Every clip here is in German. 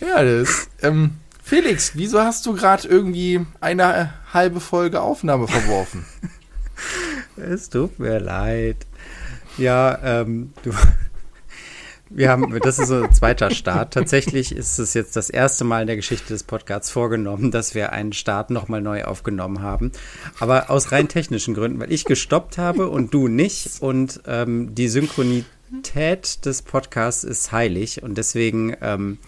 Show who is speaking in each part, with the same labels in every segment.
Speaker 1: ja, das. Ähm, Felix, wieso hast du gerade irgendwie eine halbe Folge Aufnahme verworfen?
Speaker 2: es tut mir leid. Ja, ähm, du. Wir haben, das ist so ein zweiter Start. Tatsächlich ist es jetzt das erste Mal in der Geschichte des Podcasts vorgenommen, dass wir einen Start nochmal neu aufgenommen haben. Aber aus rein technischen Gründen, weil ich gestoppt habe und du nicht. Und ähm, die Synchronität des Podcasts ist heilig. Und deswegen ähm,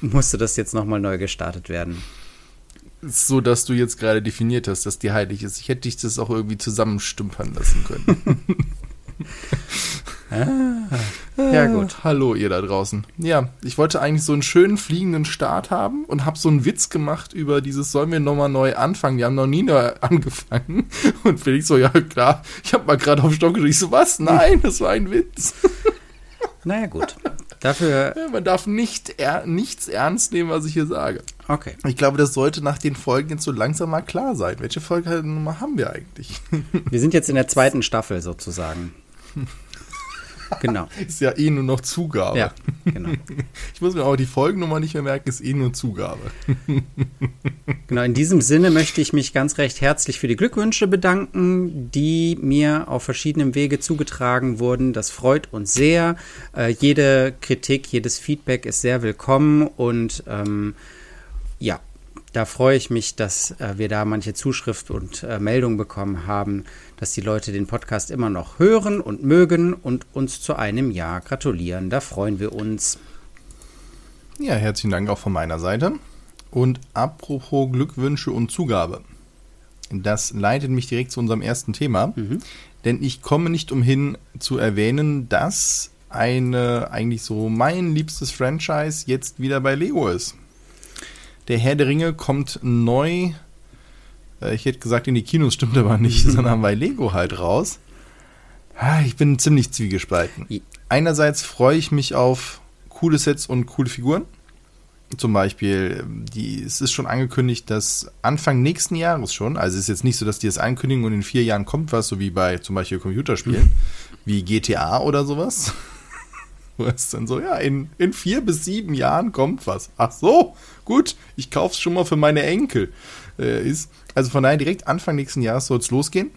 Speaker 2: musste das jetzt nochmal neu gestartet werden.
Speaker 1: So, dass du jetzt gerade definiert hast, dass die heilig ist. Ich hätte dich das auch irgendwie zusammenstümpern lassen können. ah, ja, gut. Hallo, ihr da draußen. Ja, ich wollte eigentlich so einen schönen fliegenden Start haben und habe so einen Witz gemacht über dieses, sollen wir nochmal neu anfangen? Wir haben noch nie neu angefangen. Und Felix so, ja klar, ich habe mal gerade auf Stock gedrückt. Ich so, was? Nein, das war ein Witz.
Speaker 2: Naja, gut. Dafür.
Speaker 1: Ja, man darf nicht er, nichts ernst nehmen, was ich hier sage.
Speaker 2: Okay.
Speaker 1: Ich glaube, das sollte nach den Folgen jetzt so langsam mal klar sein. Welche Folge haben wir eigentlich?
Speaker 2: Wir sind jetzt in der zweiten Staffel sozusagen. Genau.
Speaker 1: ist ja eh nur noch Zugabe.
Speaker 2: Ja, genau.
Speaker 1: Ich muss mir auch die Folgennummer nicht mehr merken, ist eh nur Zugabe.
Speaker 2: Genau, in diesem Sinne möchte ich mich ganz recht herzlich für die Glückwünsche bedanken, die mir auf verschiedenen Wege zugetragen wurden. Das freut uns sehr. Äh, jede Kritik, jedes Feedback ist sehr willkommen und ähm, ja, da freue ich mich, dass äh, wir da manche Zuschrift und äh, Meldung bekommen haben, dass die Leute den Podcast immer noch hören und mögen und uns zu einem Jahr gratulieren. Da freuen wir uns.
Speaker 1: Ja, herzlichen Dank auch von meiner Seite. Und apropos Glückwünsche und Zugabe. Das leitet mich direkt zu unserem ersten Thema. Mhm. Denn ich komme nicht umhin zu erwähnen, dass eine eigentlich so mein liebstes Franchise jetzt wieder bei Lego ist. Der Herr der Ringe kommt neu ich hätte gesagt, in die Kinos stimmt aber nicht, mhm. sondern bei Lego halt raus. Ah, ich bin ziemlich zwiegespalten. Einerseits freue ich mich auf coole Sets und coole Figuren. Zum Beispiel, die, es ist schon angekündigt, dass Anfang nächsten Jahres schon, also es ist jetzt nicht so, dass die es ankündigen und in vier Jahren kommt was, so wie bei zum Beispiel Computerspielen, mhm. wie GTA oder sowas. Wo es dann so, ja, in, in vier bis sieben Jahren kommt was. Ach so, gut, ich kaufe es schon mal für meine Enkel. Äh, ist. Also von daher direkt Anfang nächsten Jahres soll es losgehen.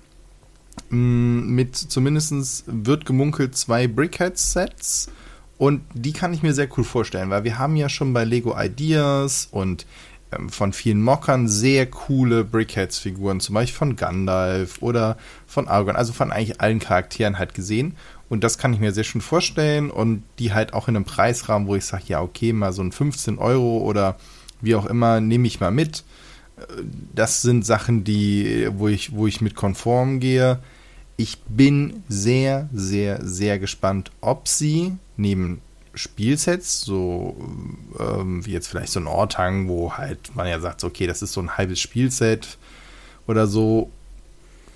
Speaker 1: Mm, mit zumindest wird gemunkelt zwei Brickhead-Sets. Und die kann ich mir sehr cool vorstellen, weil wir haben ja schon bei Lego Ideas und ähm, von vielen Mockern sehr coole Brickheads-Figuren, zum Beispiel von Gandalf oder von Argon, also von eigentlich allen Charakteren halt gesehen. Und das kann ich mir sehr schön vorstellen und die halt auch in einem Preisrahmen, wo ich sage, ja, okay, mal so ein 15 Euro oder wie auch immer, nehme ich mal mit das sind Sachen, die, wo ich, wo ich mit konform gehe. Ich bin sehr, sehr, sehr gespannt, ob sie neben Spielsets, so ähm, wie jetzt vielleicht so ein Ortang, wo halt man ja sagt, okay, das ist so ein halbes Spielset oder so,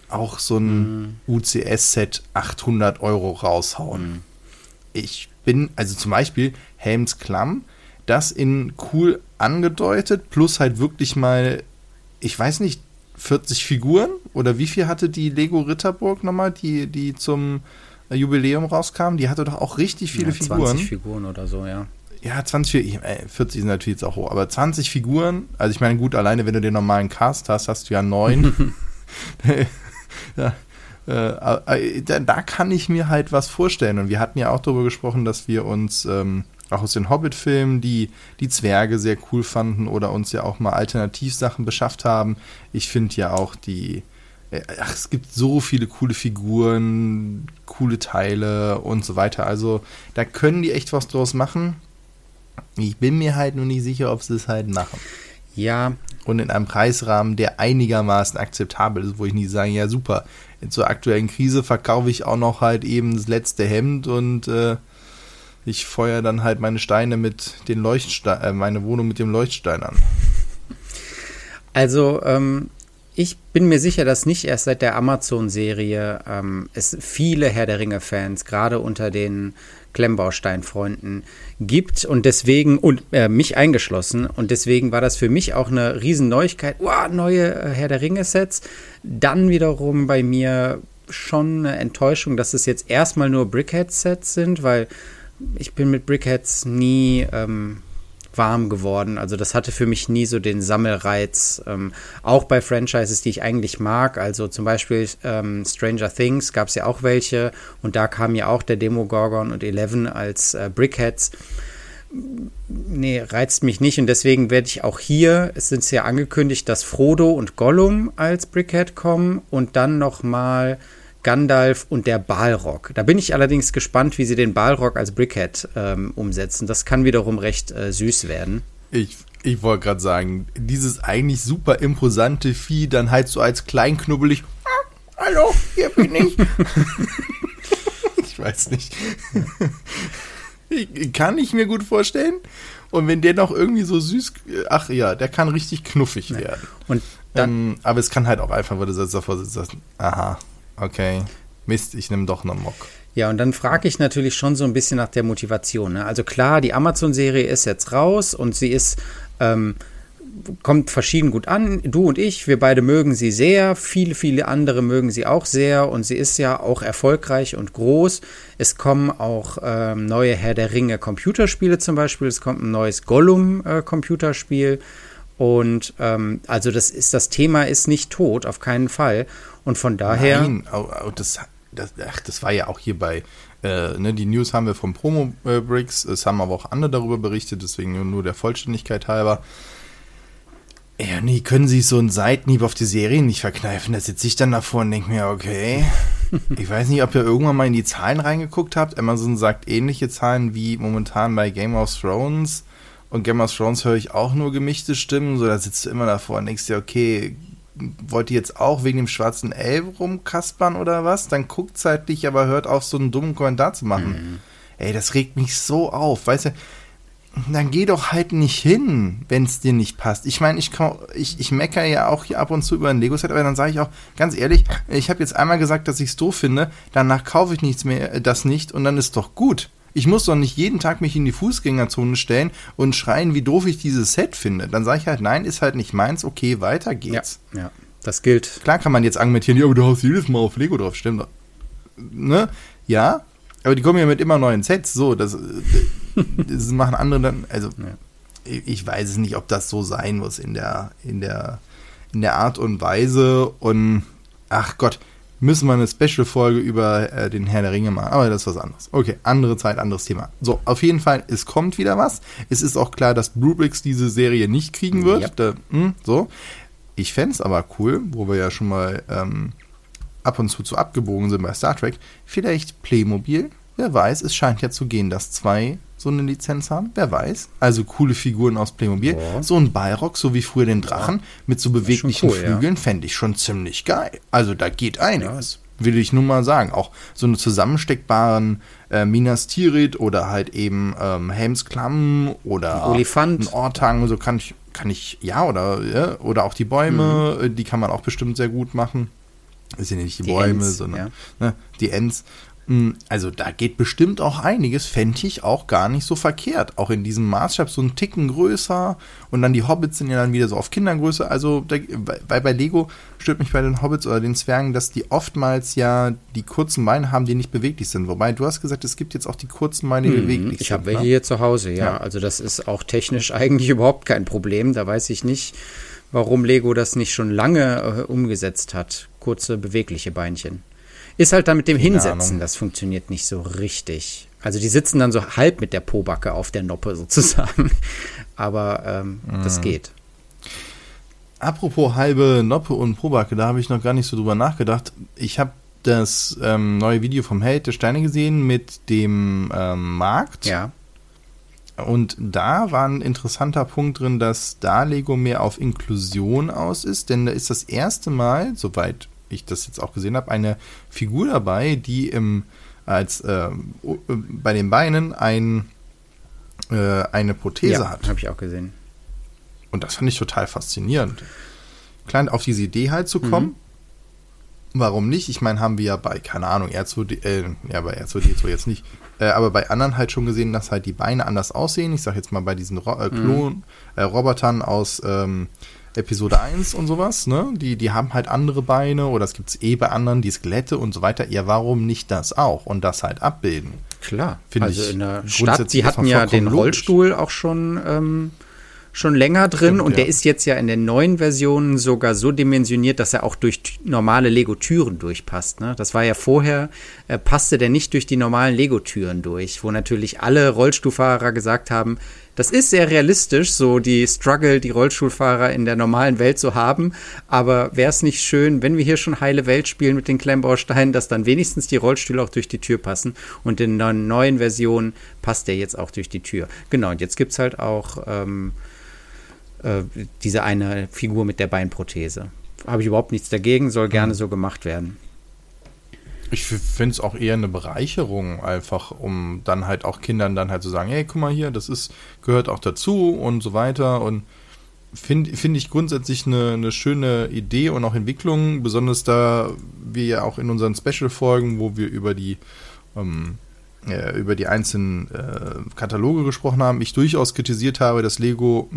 Speaker 1: auch so ein mhm. UCS-Set 800 Euro raushauen. Mhm. Ich bin, also zum Beispiel Helms Klamm, das in cool angedeutet, plus halt wirklich mal ich weiß nicht, 40 Figuren oder wie viel hatte die Lego Ritterburg nochmal, die, die zum Jubiläum rauskam? Die hatte doch auch richtig viele ja, 20 Figuren.
Speaker 2: 20 Figuren oder so, ja.
Speaker 1: Ja, 20, 40 sind natürlich jetzt auch hoch, aber 20 Figuren, also ich meine, gut, alleine wenn du den normalen Cast hast, hast du ja neun. ja, äh, da, da, kann ich mir halt was vorstellen. Und wir hatten ja auch darüber gesprochen, dass wir uns ähm, auch aus den Hobbit-Filmen, die die Zwerge sehr cool fanden oder uns ja auch mal Alternativsachen beschafft haben. Ich finde ja auch die, äh, ach, es gibt so viele coole Figuren, coole Teile und so weiter. Also da können die echt was draus machen. Ich bin mir halt nur nicht sicher, ob sie es halt machen.
Speaker 2: Ja.
Speaker 1: Und in einem Preisrahmen, der einigermaßen akzeptabel ist, wo ich nicht sage, ja super, zur aktuellen Krise verkaufe ich auch noch halt eben das letzte Hemd und äh, ich feuer dann halt meine Steine mit den Leuchtstein, äh, meine Wohnung mit dem Leuchtstein an.
Speaker 2: Also, ähm, ich bin mir sicher, dass nicht erst seit der Amazon-Serie ähm, es viele Herr der Ringe-Fans, gerade unter den Klemmbaustein-Freunden, gibt und deswegen, und äh, mich eingeschlossen, und deswegen war das für mich auch eine riesen Neuigkeit. Wow, neue äh, Herr der Ringe-Sets. Dann wiederum bei mir schon eine Enttäuschung, dass es jetzt erstmal nur Brickhead-Sets sind, weil ich bin mit Brickheads nie ähm, warm geworden. Also das hatte für mich nie so den Sammelreiz. Ähm, auch bei Franchises, die ich eigentlich mag. Also zum Beispiel ähm, Stranger Things gab es ja auch welche. Und da kam ja auch der Demogorgon und Eleven als äh, Brickheads. Nee, reizt mich nicht und deswegen werde ich auch hier, es sind ja angekündigt, dass Frodo und Gollum als Brickhead kommen und dann nochmal Gandalf und der Balrog. Da bin ich allerdings gespannt, wie sie den Balrog als Brickhead ähm, umsetzen. Das kann wiederum recht äh, süß werden.
Speaker 1: Ich, ich wollte gerade sagen, dieses eigentlich super imposante Vieh dann halt so als kleinknubbelig. Ah, hallo, hier bin ich. ich weiß nicht. kann ich mir gut vorstellen. Und wenn der noch irgendwie so süß, ach ja, der kann richtig knuffig werden. Und dann, ähm, aber es kann halt auch einfach, weil du jetzt davor sitzt, aha, Okay. Mist, ich nehme doch einen Mock.
Speaker 2: Ja, und dann frage ich natürlich schon so ein bisschen nach der Motivation. Ne? Also klar, die Amazon-Serie ist jetzt raus und sie ist, ähm, kommt verschieden gut an. Du und ich, wir beide mögen sie sehr. Viele, viele andere mögen sie auch sehr. Und sie ist ja auch erfolgreich und groß. Es kommen auch ähm, neue Herr der Ringe Computerspiele zum Beispiel. Es kommt ein neues Gollum äh. Und ähm, also das ist das Thema ist nicht tot, auf keinen Fall. Und von daher. Nein,
Speaker 1: das, das, ach, das war ja auch hier bei, äh, ne, die News haben wir vom Promo äh, Bricks, es haben aber auch andere darüber berichtet, deswegen nur, nur der Vollständigkeit halber. Ja, nee, können sich so einen Seitenhieb auf die Serien nicht verkneifen. Da sitze ich dann davor und denke mir, okay. ich weiß nicht, ob ihr irgendwann mal in die Zahlen reingeguckt habt. Amazon sagt ähnliche Zahlen wie momentan bei Game of Thrones. Und Game of Thrones höre ich auch nur gemischte Stimmen. So, da sitzt du immer davor und denkst dir, okay, wollt ihr jetzt auch wegen dem schwarzen Elb rumkaspern oder was? Dann guckt zeitlich, aber hört auf, so einen dummen Kommentar zu machen. Mhm. Ey, das regt mich so auf, weißt du? Dann geh doch halt nicht hin, wenn es dir nicht passt. Ich meine, ich, ich, ich meckere ja auch hier ab und zu über ein Lego-Set, aber dann sage ich auch ganz ehrlich, ich habe jetzt einmal gesagt, dass ich es doof finde, danach kaufe ich nichts mehr, äh, das nicht und dann ist doch gut. Ich muss doch nicht jeden Tag mich in die Fußgängerzone stellen und schreien, wie doof ich dieses Set finde. Dann sage ich halt, nein, ist halt nicht meins, okay, weiter geht's.
Speaker 2: Ja, ja. Das gilt.
Speaker 1: Klar kann man jetzt argumentieren, ja, aber du hast jedes Mal auf Lego drauf, stimmt. Ne? Ja, aber die kommen ja mit immer neuen Sets, so, das, das machen andere dann, also, ja. ich weiß es nicht, ob das so sein muss in der, in der, in der Art und Weise und, ach Gott, müssen wir eine Special-Folge über äh, den Herr der Ringe machen. Aber das ist was anderes. Okay, andere Zeit, anderes Thema. So, auf jeden Fall, es kommt wieder was. Es ist auch klar, dass Brubrix diese Serie nicht kriegen wird. Yep. Da, mh, hm, so. Ich fände es aber cool, wo wir ja schon mal ähm, ab und zu zu abgebogen sind bei Star Trek. Vielleicht Playmobil. Wer weiß, es scheint ja zu gehen, dass zwei so eine Lizenz haben. Wer weiß. Also coole Figuren aus Playmobil. Oh. So ein Balrog, so wie früher den Drachen, ja. mit so beweglichen cool, Flügeln, ja. fände ich schon ziemlich geil. Also da geht einiges. Ja. Will ich nur mal sagen. Auch so eine zusammensteckbaren äh, Minas Tirith oder halt eben ähm, Helmsklamm oder
Speaker 2: Olifant.
Speaker 1: ein Ortang, so kann ich, kann ich, ja, oder, ja, oder auch die Bäume, mhm. die kann man auch bestimmt sehr gut machen. Das sind ja nicht die, die Bäume, Ents, sondern ja. ne, die Ents. Hm, also da geht bestimmt auch einiges, fände ich auch gar nicht so verkehrt. Auch in diesem Maßstab so ein Ticken größer und dann die Hobbits sind ja dann wieder so auf Kindergröße. Also da, weil bei Lego stört mich bei den Hobbits oder den Zwergen, dass die oftmals ja die kurzen Beine haben, die nicht beweglich sind. Wobei du hast gesagt, es gibt jetzt auch die kurzen Beine, die hm, beweglich
Speaker 2: ich sind. Ich habe welche ne? hier zu Hause, ja. ja. Also das ist auch technisch eigentlich überhaupt kein Problem. Da weiß ich nicht, warum Lego das nicht schon lange äh, umgesetzt hat. Kurze bewegliche Beinchen. Ist halt dann mit dem Keine Hinsetzen, Ahnung. das funktioniert nicht so richtig. Also die sitzen dann so halb mit der Pobacke auf der Noppe sozusagen. Aber ähm, mhm. das geht.
Speaker 1: Apropos halbe Noppe und Pobacke, da habe ich noch gar nicht so drüber nachgedacht. Ich habe das ähm, neue Video vom Held der Steine gesehen mit dem ähm, Markt.
Speaker 2: Ja.
Speaker 1: Und da war ein interessanter Punkt drin, dass da Lego mehr auf Inklusion aus ist, denn da ist das erste Mal, soweit ich das jetzt auch gesehen habe, eine Figur dabei, die im, als äh, bei den Beinen ein, äh, eine Prothese ja, hat.
Speaker 2: habe ich auch gesehen.
Speaker 1: Und das fand ich total faszinierend. Klein auf diese Idee halt zu kommen. Mhm. Warum nicht? Ich meine, haben wir ja bei, keine Ahnung, R2D, äh, ja, bei R2D2 jetzt nicht, äh, aber bei anderen halt schon gesehen, dass halt die Beine anders aussehen. Ich sag jetzt mal bei diesen Ro äh, Klon, mhm. äh, Robotern aus ähm, Episode 1 und sowas, ne? Die, die haben halt andere Beine oder es gibt eh bei anderen die Skelette und so weiter. Ja, warum nicht das auch und das halt abbilden?
Speaker 2: Klar, Find also in der Stadt, die hatten ja den Rollstuhl logisch. auch schon ähm, schon länger drin Stimmt, und der ist jetzt ja in den neuen Versionen sogar so dimensioniert, dass er auch durch normale Lego-Türen durchpasst. Ne? Das war ja vorher, äh, passte der nicht durch die normalen Lego-Türen durch, wo natürlich alle Rollstuhlfahrer gesagt haben, das ist sehr realistisch, so die Struggle, die Rollstuhlfahrer in der normalen Welt zu haben. Aber wäre es nicht schön, wenn wir hier schon heile Welt spielen mit den Klemmbausteinen, dass dann wenigstens die Rollstühle auch durch die Tür passen. Und in der neuen Version passt der jetzt auch durch die Tür. Genau, und jetzt gibt es halt auch ähm, äh, diese eine Figur mit der Beinprothese. Habe ich überhaupt nichts dagegen, soll gerne mhm. so gemacht werden.
Speaker 1: Ich finde es auch eher eine Bereicherung, einfach, um dann halt auch Kindern dann halt zu sagen, hey, guck mal hier, das ist, gehört auch dazu und so weiter. Und finde find ich grundsätzlich eine, eine schöne Idee und auch Entwicklung, besonders da wir ja auch in unseren Special-Folgen, wo wir über die ähm, äh, über die einzelnen äh, Kataloge gesprochen haben, ich durchaus kritisiert habe, dass Lego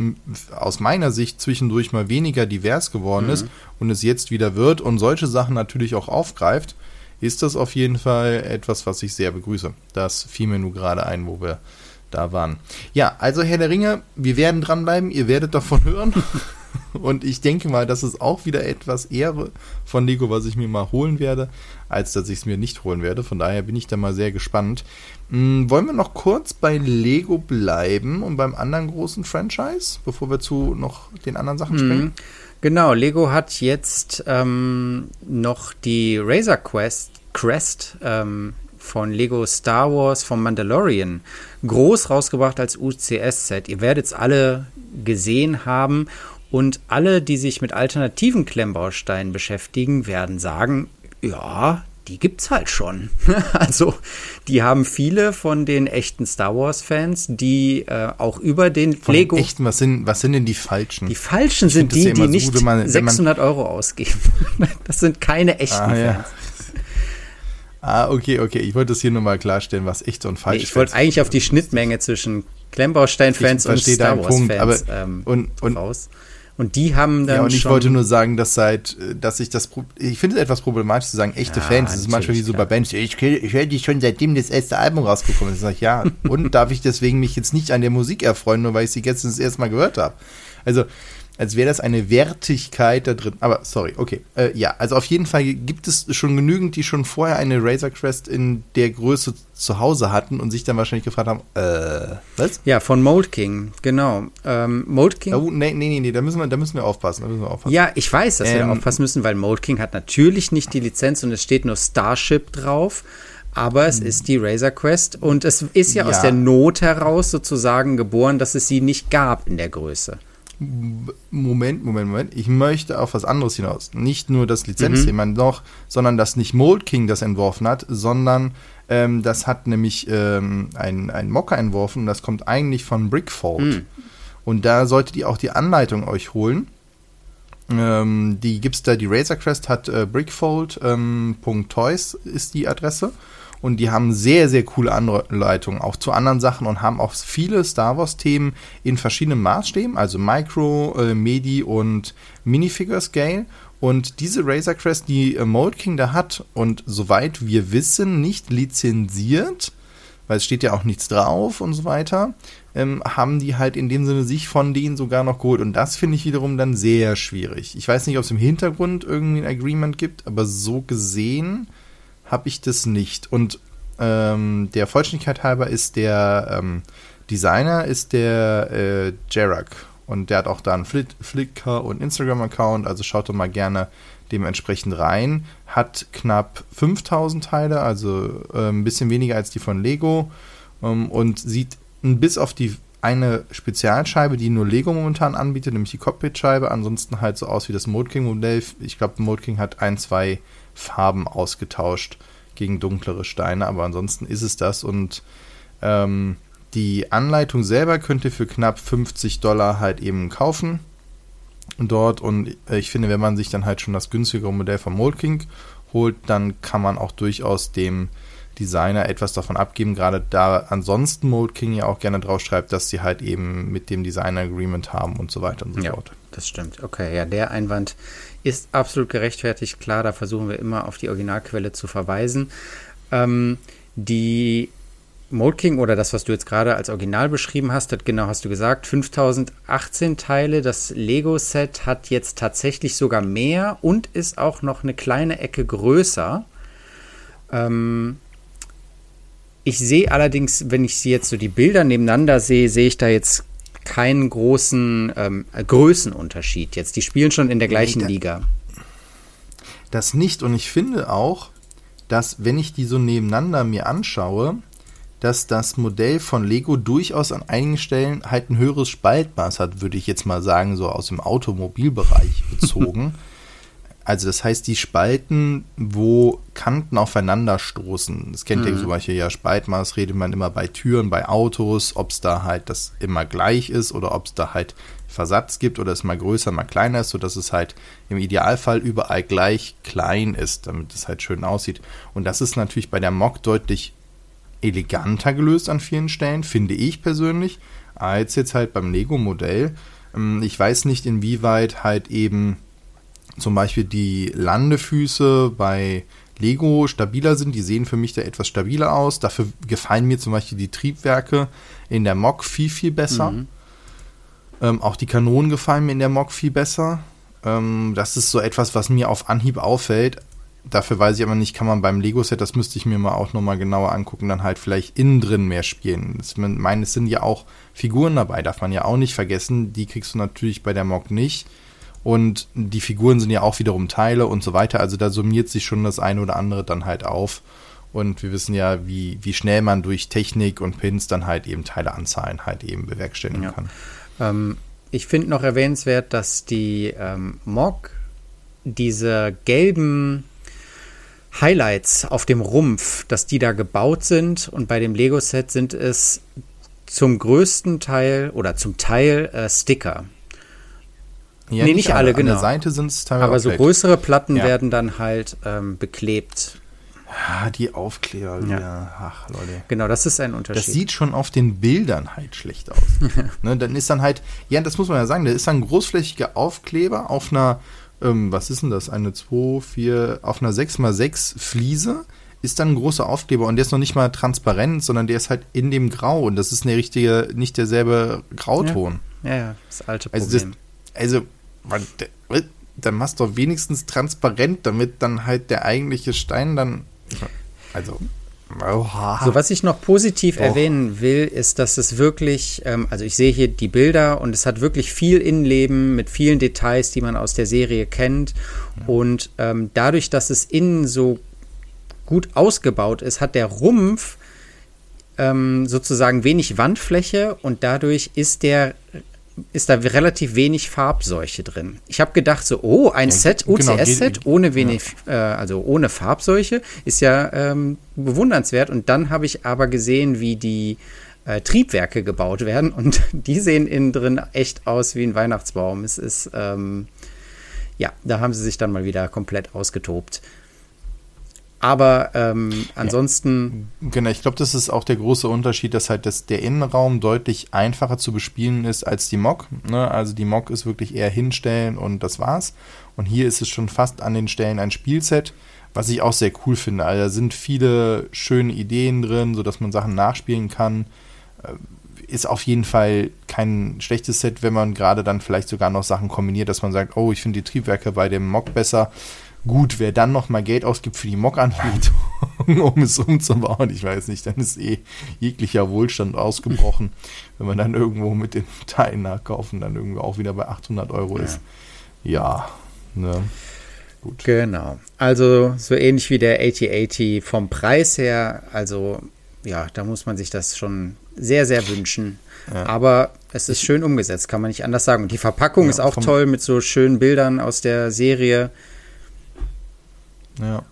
Speaker 1: aus meiner Sicht zwischendurch mal weniger divers geworden mhm. ist und es jetzt wieder wird und solche Sachen natürlich auch aufgreift, ist das auf jeden Fall etwas, was ich sehr begrüße. Das fiel mir nur gerade ein, wo wir da waren. Ja, also Herr der Ringe, wir werden dranbleiben, ihr werdet davon hören. Und ich denke mal, das ist auch wieder etwas Ehre von Lego, was ich mir mal holen werde, als dass ich es mir nicht holen werde. Von daher bin ich da mal sehr gespannt. Hm, wollen wir noch kurz bei Lego bleiben und beim anderen großen Franchise, bevor wir zu noch den anderen Sachen springen? Mhm.
Speaker 2: Genau, Lego hat jetzt ähm, noch die Razor Quest Crest ähm, von Lego Star Wars vom Mandalorian groß rausgebracht als UCS-Set. Ihr werdet es alle gesehen haben und alle, die sich mit alternativen Klemmbausteinen beschäftigen, werden sagen, ja, die gibt's halt schon. also, die haben viele von den echten Star Wars Fans, die äh, auch über den
Speaker 1: von
Speaker 2: Lego.
Speaker 1: Den echten, was sind, was sind denn die falschen?
Speaker 2: Die falschen ich sind die, die nicht so, man, 600 Euro ausgeben. das sind keine echten ah, Fans. Ja.
Speaker 1: Ah, okay, okay. Ich wollte das hier nur mal klarstellen, was echt und falsch
Speaker 2: ist. Nee, ich wollte eigentlich auf die Schnittmenge zwischen Klemmbaustein-Fans und Star Wars-Fans ähm,
Speaker 1: und, und,
Speaker 2: raus. Und die haben dann.
Speaker 1: Ja, und ich wollte nur sagen, dass seit, dass ich das, ich finde es etwas problematisch zu sagen, echte ja, Fans. Das ist manchmal wie so bei Bands. Ich, ich höre dich schon seitdem das erste Album rausgekommen ist. Sag ich, ja. und darf ich deswegen mich jetzt nicht an der Musik erfreuen, nur weil ich sie gestern das erste Mal gehört habe? Also, als wäre das eine Wertigkeit da drin. Aber sorry, okay. Äh, ja, also auf jeden Fall gibt es schon genügend, die schon vorher eine Razor Crest in der Größe zu Hause hatten und sich dann wahrscheinlich gefragt haben, äh, was?
Speaker 2: Ja, von Mold King, genau. Ähm, Mold King.
Speaker 1: Oh, nee, nee, nee, nee, da müssen wir, da müssen wir aufpassen. Da müssen wir aufpassen.
Speaker 2: Ja, ich weiß, dass ähm, wir da aufpassen müssen, weil Mold King hat natürlich nicht die Lizenz und es steht nur Starship drauf aber es ist die Razor Quest und es ist ja, ja, aus der Not heraus sozusagen geboren, dass es sie nicht gab in der Größe.
Speaker 1: Moment, Moment, Moment. Ich möchte auf was anderes hinaus. Nicht nur das Lizenzthema mhm. noch, sondern dass nicht Mold King das entworfen hat, sondern ähm, das hat nämlich ähm, ein, ein Mocker entworfen. Das kommt eigentlich von Brickfold. Mhm. Und da solltet ihr auch die Anleitung euch holen. Ähm, die gibt's da, die Razor Crest hat äh, brickfold.toys ähm, ist die Adresse und die haben sehr, sehr coole Anleitungen auch zu anderen Sachen und haben auch viele Star Wars-Themen in verschiedenen Maßstäben, also Micro, äh, Medi und Minifigure Scale. Und diese Razor Crest, die äh, Mold King da hat und soweit wir wissen, nicht lizenziert, weil es steht ja auch nichts drauf und so weiter, ähm, haben die halt in dem Sinne sich von denen sogar noch geholt. Und das finde ich wiederum dann sehr schwierig. Ich weiß nicht, ob es im Hintergrund irgendwie ein Agreement gibt, aber so gesehen habe ich das nicht. Und ähm, der Vollständigkeit halber ist der ähm, Designer ist der äh, Jarak. Und der hat auch da einen Fl Flickr und Instagram-Account, also schaut doch mal gerne dementsprechend rein. Hat knapp 5000 Teile, also äh, ein bisschen weniger als die von Lego. Ähm, und sieht bis auf die eine Spezialscheibe, die nur Lego momentan anbietet, nämlich die Cockpit-Scheibe. Ansonsten halt so aus wie das Mode King-Modell. Ich glaube, Mode King hat ein, zwei Farben ausgetauscht gegen dunklere Steine, aber ansonsten ist es das und ähm, die Anleitung selber könnt ihr für knapp 50 Dollar halt eben kaufen dort und äh, ich finde, wenn man sich dann halt schon das günstigere Modell von Mold King holt, dann kann man auch durchaus dem Designer etwas davon abgeben, gerade da ansonsten Mold King ja auch gerne drauf schreibt, dass sie halt eben mit dem Designer Agreement haben und so weiter und so
Speaker 2: ja,
Speaker 1: fort.
Speaker 2: Das stimmt. Okay, ja, der Einwand ist absolut gerechtfertigt. Klar, da versuchen wir immer auf die Originalquelle zu verweisen. Ähm, die Mold King oder das, was du jetzt gerade als Original beschrieben hast, hat genau hast du gesagt, 5018 Teile. Das Lego-Set hat jetzt tatsächlich sogar mehr und ist auch noch eine kleine Ecke größer. Ähm, ich sehe allerdings, wenn ich sie jetzt so die Bilder nebeneinander sehe, sehe ich da jetzt keinen großen ähm, Größenunterschied. Jetzt, die spielen schon in der gleichen nee, Liga.
Speaker 1: Das nicht. Und ich finde auch, dass wenn ich die so nebeneinander mir anschaue, dass das Modell von Lego durchaus an einigen Stellen halt ein höheres Spaltmaß hat, würde ich jetzt mal sagen, so aus dem Automobilbereich bezogen. Also das heißt, die Spalten, wo Kanten aufeinander stoßen, das kennt mhm. ihr zum Beispiel ja Spaltmaß, redet man immer bei Türen, bei Autos, ob es da halt das immer gleich ist oder ob es da halt Versatz gibt oder es mal größer, mal kleiner ist, sodass es halt im Idealfall überall gleich klein ist, damit es halt schön aussieht. Und das ist natürlich bei der Mock deutlich eleganter gelöst an vielen Stellen, finde ich persönlich, als jetzt halt beim Lego-Modell. Ähm, ich weiß nicht, inwieweit halt eben zum Beispiel die Landefüße bei Lego stabiler sind. Die sehen für mich da etwas stabiler aus. Dafür gefallen mir zum Beispiel die Triebwerke in der Mock viel, viel besser. Mhm. Ähm, auch die Kanonen gefallen mir in der Mock viel besser. Ähm, das ist so etwas, was mir auf Anhieb auffällt. Dafür weiß ich aber nicht, kann man beim Lego-Set, das müsste ich mir mal auch nochmal genauer angucken, dann halt vielleicht innen drin mehr spielen. Das, meine, es sind ja auch Figuren dabei, darf man ja auch nicht vergessen. Die kriegst du natürlich bei der Mock nicht. Und die Figuren sind ja auch wiederum Teile und so weiter. Also da summiert sich schon das eine oder andere dann halt auf. Und wir wissen ja, wie, wie schnell man durch Technik und Pins dann halt eben Teileanzahlen halt eben bewerkstelligen ja. kann.
Speaker 2: Ähm, ich finde noch erwähnenswert, dass die ähm, Mock diese gelben Highlights auf dem Rumpf, dass die da gebaut sind. Und bei dem Lego-Set sind es zum größten Teil oder zum Teil äh, Sticker.
Speaker 1: Ja, nee, nicht, alle, alle, genau. An der Seite sind es
Speaker 2: teilweise. Aber so größere Platten ja. werden dann halt ähm, beklebt.
Speaker 1: Ja, die Aufkleber, ja. ja. Ach, Leute.
Speaker 2: Genau, das ist ein Unterschied.
Speaker 1: Das sieht schon auf den Bildern halt schlecht aus. ne, dann ist dann halt, ja, das muss man ja sagen, da ist dann ein großflächiger Aufkleber auf einer ähm, was ist denn das? Eine 2, 4, auf einer 6x6 Fliese ist dann ein großer Aufkleber und der ist noch nicht mal transparent, sondern der ist halt in dem Grau und das ist eine richtige, nicht derselbe Grauton.
Speaker 2: Ja, ja, ja das alte
Speaker 1: Problem. Also, das, also man, dann machst du wenigstens transparent, damit dann halt der eigentliche Stein dann, also
Speaker 2: Oha. So, was ich noch positiv oh. erwähnen will, ist, dass es wirklich, ähm, also ich sehe hier die Bilder und es hat wirklich viel Innenleben mit vielen Details, die man aus der Serie kennt. Ja. Und ähm, dadurch, dass es innen so gut ausgebaut ist, hat der Rumpf ähm, sozusagen wenig Wandfläche und dadurch ist der ist da relativ wenig Farbseuche drin. Ich habe gedacht so, oh, ein ja, Set, OCS-Set genau, ohne wenig, ja. äh, also ohne Farbseuche, ist ja ähm, bewundernswert. Und dann habe ich aber gesehen, wie die äh, Triebwerke gebaut werden und die sehen innen drin echt aus wie ein Weihnachtsbaum. Es ist, ähm, ja, da haben sie sich dann mal wieder komplett ausgetobt. Aber ähm, ansonsten.
Speaker 1: Ja, genau, ich glaube, das ist auch der große Unterschied, dass halt das, der Innenraum deutlich einfacher zu bespielen ist als die Mock. Ne? Also die Mock ist wirklich eher hinstellen und das war's. Und hier ist es schon fast an den Stellen ein Spielset, was ich auch sehr cool finde. Also da sind viele schöne Ideen drin, sodass man Sachen nachspielen kann. Äh, ist auf jeden Fall kein schlechtes Set, wenn man gerade dann vielleicht sogar noch Sachen kombiniert, dass man sagt, oh, ich finde die Triebwerke bei dem Mock besser Gut, wer dann noch mal Geld ausgibt für die Mock-Anleitung, um es umzubauen, ich weiß nicht, dann ist eh jeglicher Wohlstand ausgebrochen, wenn man dann irgendwo mit den Teilen nachkaufen, dann irgendwo auch wieder bei 800 Euro ja. ist. Ja, ne.
Speaker 2: Gut. Genau. Also so ähnlich wie der 8080 vom Preis her. Also ja, da muss man sich das schon sehr, sehr wünschen. Ja. Aber es ist schön umgesetzt, kann man nicht anders sagen. Und die Verpackung ja, ist auch toll mit so schönen Bildern aus der Serie.
Speaker 1: Ja.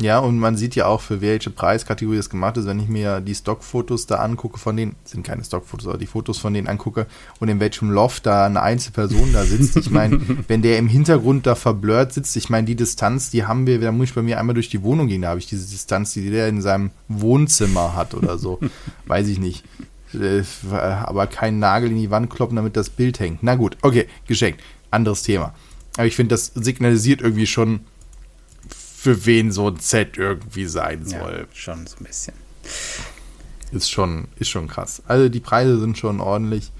Speaker 1: Ja, und man sieht ja auch, für welche Preiskategorie das gemacht ist. Wenn ich mir die Stockfotos da angucke von denen, sind keine Stockfotos, aber die Fotos von denen angucke und in welchem Loft da eine Einzelperson da sitzt. Ich meine, wenn der im Hintergrund da verblurrt sitzt, ich meine, die Distanz, die haben wir, da muss ich bei mir einmal durch die Wohnung gehen, da habe ich diese Distanz, die der in seinem Wohnzimmer hat oder so. Weiß ich nicht. Äh, aber keinen Nagel in die Wand kloppen, damit das Bild hängt. Na gut, okay, geschenkt. Anderes Thema. Aber ich finde, das signalisiert irgendwie schon, für wen so ein Set irgendwie sein soll.
Speaker 2: Ja, schon so ein bisschen.
Speaker 1: Ist schon, ist schon krass. Also die Preise sind schon ordentlich.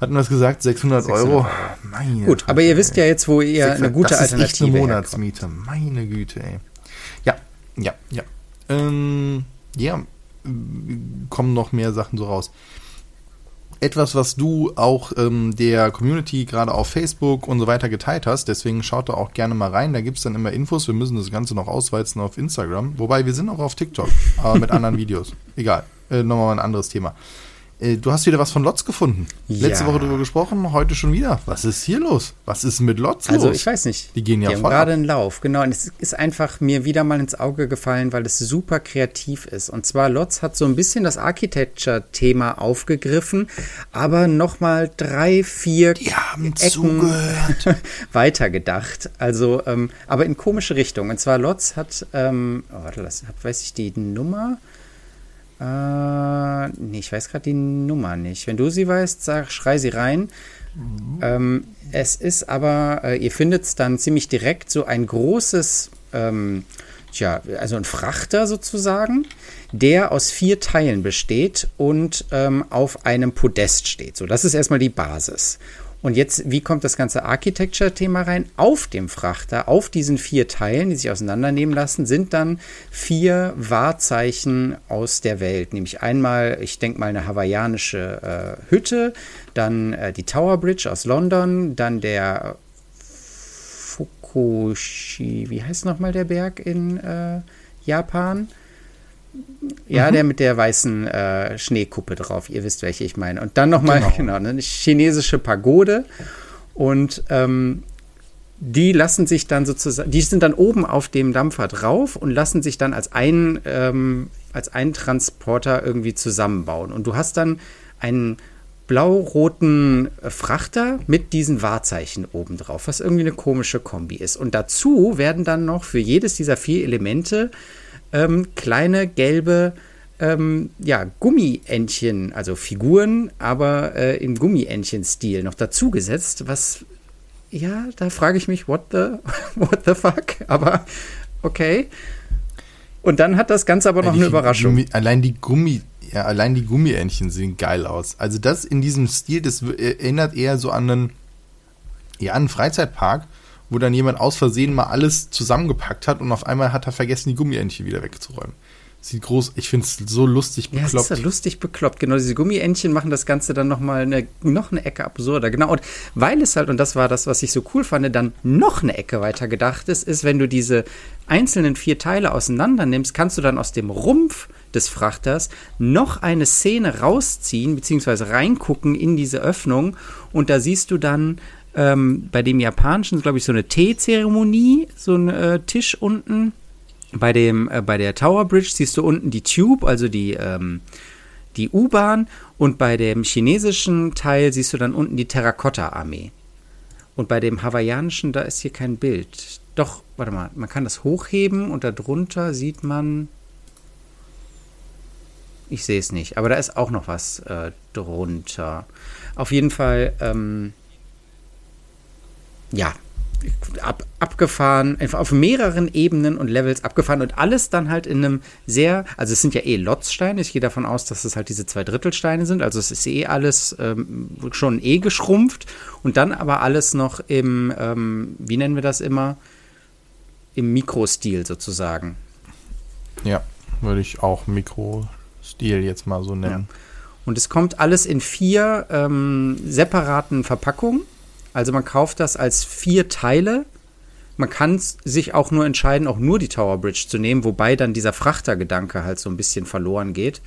Speaker 1: Hatten wir es gesagt? 600, 600 Euro? Euro.
Speaker 2: Meine Gut, Frage, aber ihr wisst ja jetzt, wo ihr 600, eine gute das Alternative ist echt
Speaker 1: eine Monatsmiete. Herkommt. Meine Güte, ey. Ja, ja, ja. Ähm, ja, kommen noch mehr Sachen so raus etwas, was du auch ähm, der Community gerade auf Facebook und so weiter geteilt hast. Deswegen schaut da auch gerne mal rein. Da gibt es dann immer Infos. Wir müssen das Ganze noch ausweizen auf Instagram. Wobei wir sind auch auf TikTok, aber mit anderen Videos. Egal. Äh, nochmal ein anderes Thema. Äh, du hast wieder was von Lotz gefunden. Ja. Letzte Woche darüber gesprochen, heute schon wieder. Was ist hier los? Was ist mit Lotz
Speaker 2: also, los? Also ich weiß nicht.
Speaker 1: Die gehen ja
Speaker 2: Die voll gerade einen Lauf, genau. Und es ist einfach mir wieder mal ins Auge gefallen, weil es super kreativ ist. Und zwar Lotz hat so ein bisschen das Architecture-Thema aufgegriffen, aber nochmal drei, vier
Speaker 1: Die haben Ecken zugehört.
Speaker 2: weitergedacht. Also, ähm, aber in komische Richtung. Und zwar Lotz hat, ähm, oh, warte, das, weiß ich die Nummer? Äh, nee, ich weiß gerade die Nummer nicht. Wenn du sie weißt, sag, schrei sie rein. Mhm. Ähm, es ist aber, äh, ihr findet es dann ziemlich direkt, so ein großes, ähm, tja, also ein Frachter sozusagen, der aus vier Teilen besteht und ähm, auf einem Podest steht. So, das ist erstmal die Basis. Und jetzt, wie kommt das ganze Architecture-Thema rein? Auf dem Frachter, auf diesen vier Teilen, die sich auseinandernehmen lassen, sind dann vier Wahrzeichen aus der Welt. Nämlich einmal, ich denke mal, eine hawaiianische äh, Hütte, dann äh, die Tower Bridge aus London, dann der Fukushi, wie heißt nochmal der Berg in äh, Japan? Ja, mhm. der mit der weißen äh, Schneekuppe drauf. Ihr wisst, welche ich meine. Und dann nochmal, genau, genau ne, eine chinesische Pagode. Und ähm, die lassen sich dann sozusagen, die sind dann oben auf dem Dampfer drauf und lassen sich dann als ein, ähm, als ein Transporter irgendwie zusammenbauen. Und du hast dann einen blau-roten Frachter mit diesen Wahrzeichen oben drauf, was irgendwie eine komische Kombi ist. Und dazu werden dann noch für jedes dieser vier Elemente ähm, kleine gelbe ähm, ja, Gummientchen, also Figuren, aber äh, im Gummientchen-Stil noch dazugesetzt, was, ja, da frage ich mich, what the, what the fuck? Aber okay. Und dann hat das Ganze aber noch eine Überraschung.
Speaker 1: Gummi, allein die Gummi, ja, allein die Gummientchen sehen geil aus. Also das in diesem Stil, das erinnert eher so an einen, ja, einen Freizeitpark, wo dann jemand aus Versehen mal alles zusammengepackt hat und auf einmal hat er vergessen, die Gummientchen wieder wegzuräumen. Sieht groß, ich finde es so lustig
Speaker 2: bekloppt. Ja, es ist ja lustig bekloppt. Genau, diese Gummientchen machen das Ganze dann nochmal eine, noch eine Ecke absurder. Genau, und weil es halt, und das war das, was ich so cool fand, dann noch eine Ecke weiter gedacht ist, ist, wenn du diese einzelnen vier Teile auseinander nimmst, kannst du dann aus dem Rumpf des Frachters noch eine Szene rausziehen, beziehungsweise reingucken in diese Öffnung und da siehst du dann ähm, bei dem japanischen, glaube ich, so eine Teezeremonie, so ein äh, Tisch unten. Bei, dem, äh, bei der Tower Bridge siehst du unten die Tube, also die, ähm, die U-Bahn. Und bei dem chinesischen Teil siehst du dann unten die Terrakotta-Armee. Und bei dem hawaiianischen, da ist hier kein Bild. Doch, warte mal, man kann das hochheben und darunter sieht man. Ich sehe es nicht, aber da ist auch noch was äh, drunter. Auf jeden Fall, ähm, ja, ab, abgefahren, einfach auf mehreren Ebenen und Levels abgefahren und alles dann halt in einem sehr, also es sind ja eh Lotzsteine, ich gehe davon aus, dass es halt diese zwei Drittelsteine sind, also es ist eh alles ähm, schon eh geschrumpft und dann aber alles noch im, ähm, wie nennen wir das immer, im Mikrostil sozusagen.
Speaker 1: Ja, würde ich auch Mikrostil jetzt mal so nennen. Ja.
Speaker 2: Und es kommt alles in vier ähm, separaten Verpackungen also man kauft das als vier Teile. Man kann sich auch nur entscheiden, auch nur die Tower Bridge zu nehmen, wobei dann dieser Frachtergedanke halt so ein bisschen verloren geht.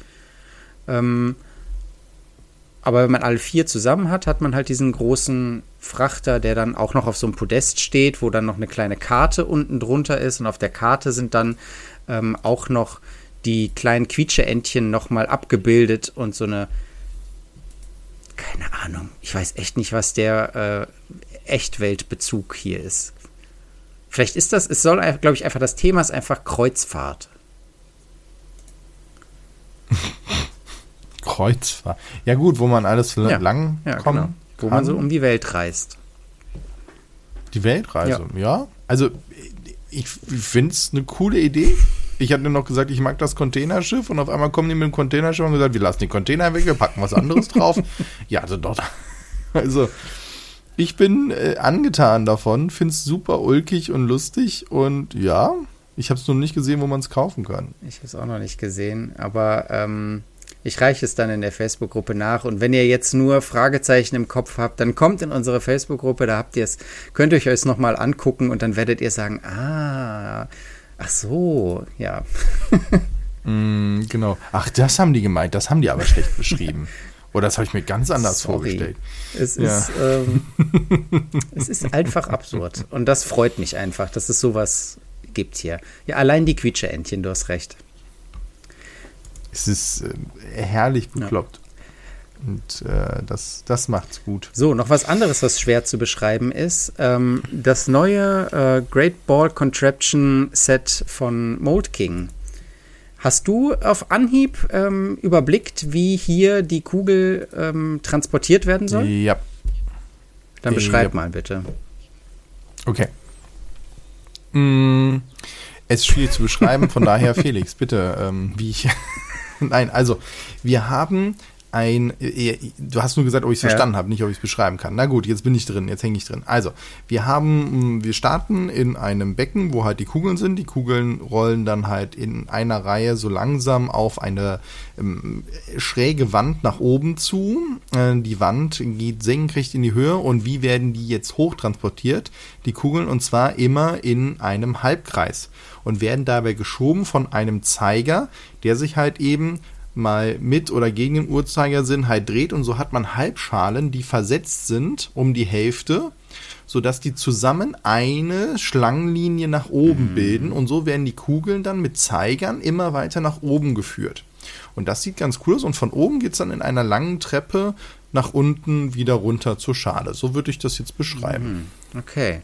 Speaker 2: Ähm, aber wenn man alle vier zusammen hat, hat man halt diesen großen Frachter, der dann auch noch auf so einem Podest steht, wo dann noch eine kleine Karte unten drunter ist. Und auf der Karte sind dann ähm, auch noch die kleinen Quietscheentchen nochmal abgebildet und so eine, keine Ahnung, ich weiß echt nicht, was der äh, Echtweltbezug hier ist. Vielleicht ist das, es soll, glaube ich, einfach, das Thema ist einfach Kreuzfahrt.
Speaker 1: Kreuzfahrt. Ja gut, wo man alles ja. lang ja, kommen genau.
Speaker 2: Wo man so um die Welt reist.
Speaker 1: Die Weltreise, ja. ja. Also ich finde es eine coole Idee. Ich hatte noch gesagt, ich mag das Containerschiff und auf einmal kommen die mit dem Containerschiff und gesagt, wir lassen die Container weg, wir packen was anderes drauf. ja, also dort. Also ich bin äh, angetan davon, finde es super ulkig und lustig und ja, ich habe es noch nicht gesehen, wo man es kaufen kann.
Speaker 2: Ich habe es auch noch nicht gesehen, aber ähm, ich reiche es dann in der Facebook-Gruppe nach. Und wenn ihr jetzt nur Fragezeichen im Kopf habt, dann kommt in unsere Facebook-Gruppe, da habt ihr es, könnt ihr euch es nochmal angucken und dann werdet ihr sagen, ah, ach so, ja.
Speaker 1: mm, genau. Ach, das haben die gemeint, das haben die aber schlecht beschrieben. Oder das habe ich mir ganz anders Sorry. vorgestellt.
Speaker 2: Es, ja. ist, ähm, es ist einfach absurd. Und das freut mich einfach, dass es sowas gibt hier. Ja, allein die Quietscheentchen, du hast recht.
Speaker 1: Es ist äh, herrlich bekloppt. Ja. Und äh, das, das macht's gut.
Speaker 2: So, noch was anderes, was schwer zu beschreiben ist. Ähm, das neue äh, Great Ball Contraption Set von Mold King. Hast du auf Anhieb ähm, überblickt, wie hier die Kugel ähm, transportiert werden soll?
Speaker 1: Ja.
Speaker 2: Dann beschreib ja. mal bitte.
Speaker 1: Okay. Mm, es ist schwierig zu beschreiben, von daher Felix, bitte, ähm, wie ich. Nein, also wir haben ein, äh, du hast nur gesagt, ob ich es ja. verstanden habe, nicht ob ich es beschreiben kann. Na gut, jetzt bin ich drin, jetzt hänge ich drin. Also, wir haben, mm, wir starten in einem Becken, wo halt die Kugeln sind. Die Kugeln rollen dann halt in einer Reihe so langsam auf eine ähm, schräge Wand nach oben zu. Äh, die Wand geht senkrecht in die Höhe und wie werden die jetzt hochtransportiert? Die Kugeln und zwar immer in einem Halbkreis und werden dabei geschoben von einem Zeiger, der sich halt eben mal mit oder gegen den Uhrzeigersinn halt dreht und so hat man Halbschalen, die versetzt sind um die Hälfte, sodass die zusammen eine Schlangenlinie nach oben mhm. bilden und so werden die Kugeln dann mit Zeigern immer weiter nach oben geführt. Und das sieht ganz cool aus und von oben geht es dann in einer langen Treppe nach unten wieder runter zur Schale. So würde ich das jetzt beschreiben.
Speaker 2: Mhm. Okay.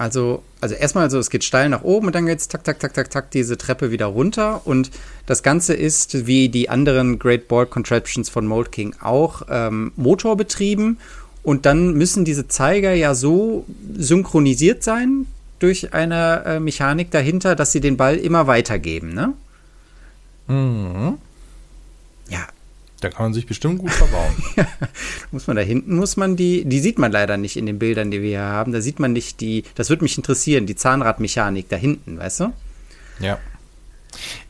Speaker 2: Also, also erstmal, also es geht steil nach oben und dann geht es tak, tak, tak, tak, tak diese Treppe wieder runter. Und das Ganze ist, wie die anderen Great Ball Contraptions von Mold King auch, ähm, motorbetrieben. Und dann müssen diese Zeiger ja so synchronisiert sein durch eine äh, Mechanik dahinter, dass sie den Ball immer weitergeben, ne?
Speaker 1: Mhm. Ja, da kann man sich bestimmt gut verbauen.
Speaker 2: muss man da hinten, muss man die, die sieht man leider nicht in den Bildern, die wir hier haben. Da sieht man nicht die, das würde mich interessieren, die Zahnradmechanik da hinten, weißt du?
Speaker 1: Ja.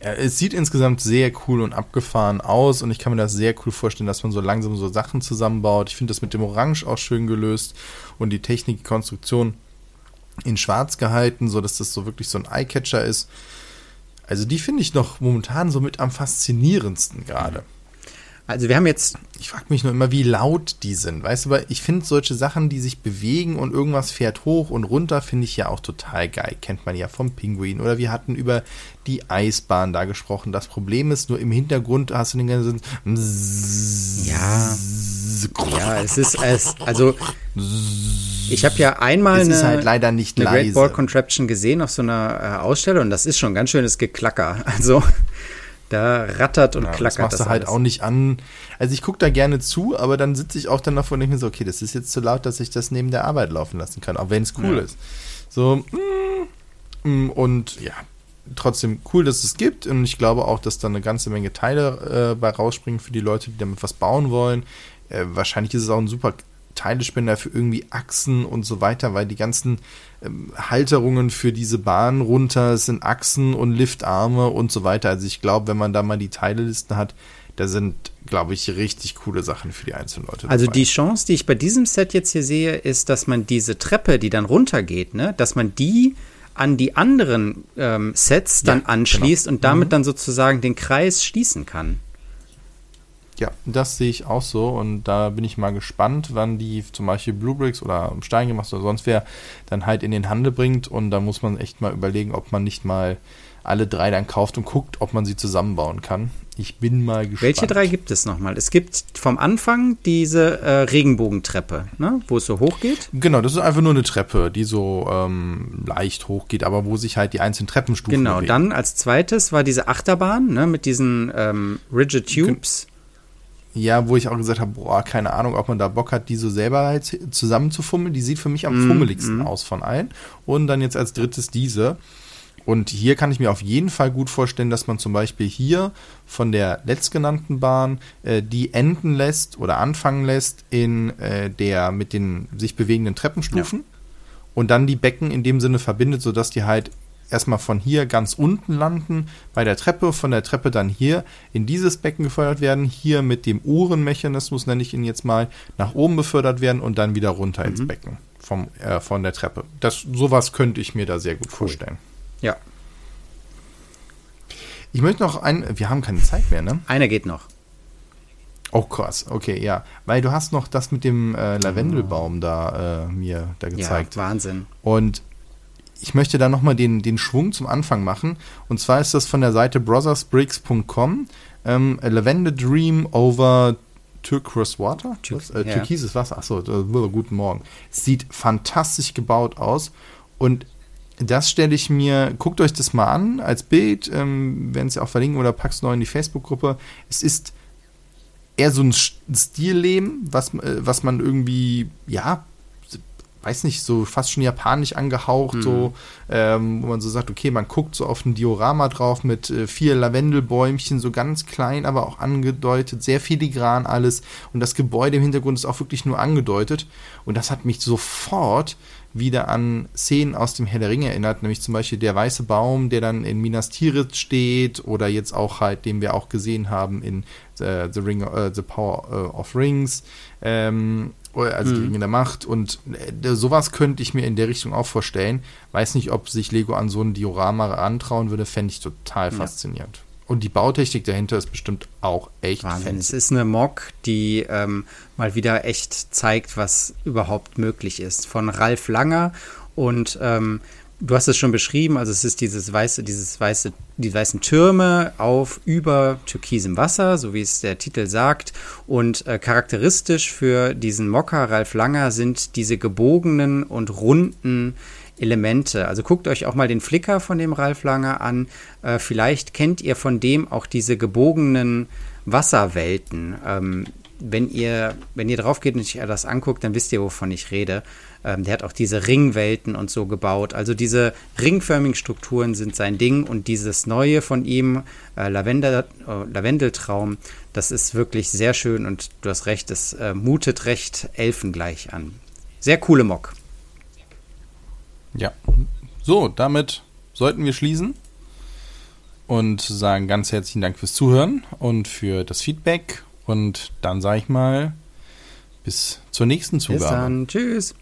Speaker 1: Es sieht insgesamt sehr cool und abgefahren aus und ich kann mir das sehr cool vorstellen, dass man so langsam so Sachen zusammenbaut. Ich finde das mit dem Orange auch schön gelöst und die Technik, die Konstruktion in schwarz gehalten, so dass das so wirklich so ein Eyecatcher ist. Also die finde ich noch momentan so mit am faszinierendsten gerade. Mhm.
Speaker 2: Also wir haben jetzt.
Speaker 1: Ich frage mich nur immer, wie laut die sind. Weißt du, aber ich finde solche Sachen, die sich bewegen und irgendwas fährt hoch und runter, finde ich ja auch total geil. Kennt man ja vom Pinguin. Oder wir hatten über die Eisbahn da gesprochen. Das Problem ist nur im Hintergrund hast du den ganzen.
Speaker 2: Ja. Ja, es ist es, also ich habe ja einmal
Speaker 1: eine, halt leider nicht
Speaker 2: eine Great Ball Contraption gesehen auf so einer äh, Ausstellung und das ist schon ganz schönes Geklacker. Also da rattert und ja, klackert. Das
Speaker 1: machst das du halt alles. auch nicht an. Also ich gucke da gerne zu, aber dann sitze ich auch dann davor und denke mir so, okay, das ist jetzt zu laut, dass ich das neben der Arbeit laufen lassen kann, auch wenn es cool ja. ist. So, mm, mm, und ja, trotzdem cool, dass es gibt. Und ich glaube auch, dass da eine ganze Menge Teile äh, bei rausspringen für die Leute, die damit was bauen wollen. Äh, wahrscheinlich ist es auch ein super Teilespender für irgendwie Achsen und so weiter, weil die ganzen ähm, Halterungen für diese Bahn runter sind Achsen und Liftarme und so weiter. Also ich glaube, wenn man da mal die Teilelisten hat, da sind, glaube ich, richtig coole Sachen für die einzelnen Leute.
Speaker 2: Also dabei. die Chance, die ich bei diesem Set jetzt hier sehe, ist, dass man diese Treppe, die dann runtergeht, ne, dass man die an die anderen ähm, Sets dann ja, anschließt genau. und damit mhm. dann sozusagen den Kreis schließen kann.
Speaker 1: Ja, das sehe ich auch so und da bin ich mal gespannt, wann die zum Beispiel Bluebricks oder Stein gemacht oder sonst wer dann halt in den Handel bringt und da muss man echt mal überlegen, ob man nicht mal alle drei dann kauft und guckt, ob man sie zusammenbauen kann. Ich bin mal gespannt.
Speaker 2: Welche drei gibt es nochmal? Es gibt vom Anfang diese äh, Regenbogentreppe, ne? wo es so hoch geht.
Speaker 1: Genau, das ist einfach nur eine Treppe, die so ähm, leicht hoch geht, aber wo sich halt die einzelnen Treppenstufen
Speaker 2: Genau, bewegen. dann als zweites war diese Achterbahn ne? mit diesen ähm, Rigid Tubes.
Speaker 1: Ja, wo ich auch gesagt habe, boah, keine Ahnung, ob man da Bock hat, die so selber halt zusammenzufummeln. Die sieht für mich am mm, fummeligsten mm. aus von allen. Und dann jetzt als drittes diese. Und hier kann ich mir auf jeden Fall gut vorstellen, dass man zum Beispiel hier von der letztgenannten Bahn äh, die enden lässt oder anfangen lässt in äh, der mit den sich bewegenden Treppenstufen ja. und dann die Becken in dem Sinne verbindet, sodass die halt erstmal von hier ganz unten landen bei der Treppe, von der Treppe dann hier in dieses Becken gefördert werden, hier mit dem Uhrenmechanismus, nenne ich ihn jetzt mal, nach oben befördert werden und dann wieder runter mhm. ins Becken vom, äh, von der Treppe. Das, sowas könnte ich mir da sehr gut cool. vorstellen.
Speaker 2: Ja.
Speaker 1: Ich möchte noch ein. Wir haben keine Zeit mehr, ne?
Speaker 2: Einer geht noch.
Speaker 1: Oh krass, okay, ja. Weil du hast noch das mit dem äh, Lavendelbaum oh. da äh, mir da gezeigt.
Speaker 2: Ja, Wahnsinn.
Speaker 1: Und ich möchte da nochmal den, den Schwung zum Anfang machen. Und zwar ist das von der Seite brothersbricks.com. Ähm, Lavender Dream over Turquoise Water? Tür äh, ja. Türkises Wasser. Achso, äh, guten Morgen. sieht fantastisch gebaut aus. Und das stelle ich mir, guckt euch das mal an als Bild, ähm, werden es ja auch verlinken oder packst neu in die Facebook-Gruppe. Es ist eher so ein Stilleben, was, äh, was man irgendwie, ja, weiß nicht, so fast schon japanisch angehaucht, mhm. so, ähm, wo man so sagt, okay, man guckt so auf ein Diorama drauf mit äh, vier Lavendelbäumchen, so ganz klein, aber auch angedeutet, sehr filigran alles. Und das Gebäude im Hintergrund ist auch wirklich nur angedeutet. Und das hat mich sofort wieder an Szenen aus dem Herr der Ringe erinnert, nämlich zum Beispiel der weiße Baum, der dann in Minas Tirith steht oder jetzt auch halt, den wir auch gesehen haben in The, the, Ring, uh, the Power uh, of Rings, ähm, also mhm. Ringe der Macht und äh, sowas könnte ich mir in der Richtung auch vorstellen. Weiß nicht, ob sich Lego an so ein Diorama antrauen würde, fände ich total ja. faszinierend. Und die Bautechnik dahinter ist bestimmt auch echt
Speaker 2: Wahnsinn. Fancy. Es ist eine Mock, die ähm, mal wieder echt zeigt, was überhaupt möglich ist. Von Ralf Langer und ähm, du hast es schon beschrieben, also es ist dieses weiße, dieses weiße, die weißen Türme auf über türkisem Wasser, so wie es der Titel sagt. Und äh, charakteristisch für diesen Mocker Ralf Langer sind diese gebogenen und runden Elemente. Also guckt euch auch mal den Flickr von dem Ralf Langer an. Äh, vielleicht kennt ihr von dem auch diese gebogenen Wasserwelten. Ähm, wenn ihr, wenn ihr drauf geht und euch das anguckt, dann wisst ihr, wovon ich rede. Ähm, der hat auch diese Ringwelten und so gebaut. Also diese ringförmigen Strukturen sind sein Ding und dieses Neue von ihm, äh, Lavendel, äh, Lavendeltraum, das ist wirklich sehr schön und du hast recht, es äh, mutet recht elfengleich an. Sehr coole Mock.
Speaker 1: Ja. So, damit sollten wir schließen und sagen ganz herzlichen Dank fürs Zuhören und für das Feedback. Und dann sage ich mal, bis zur nächsten Zugabe. Bis dann.
Speaker 2: Tschüss.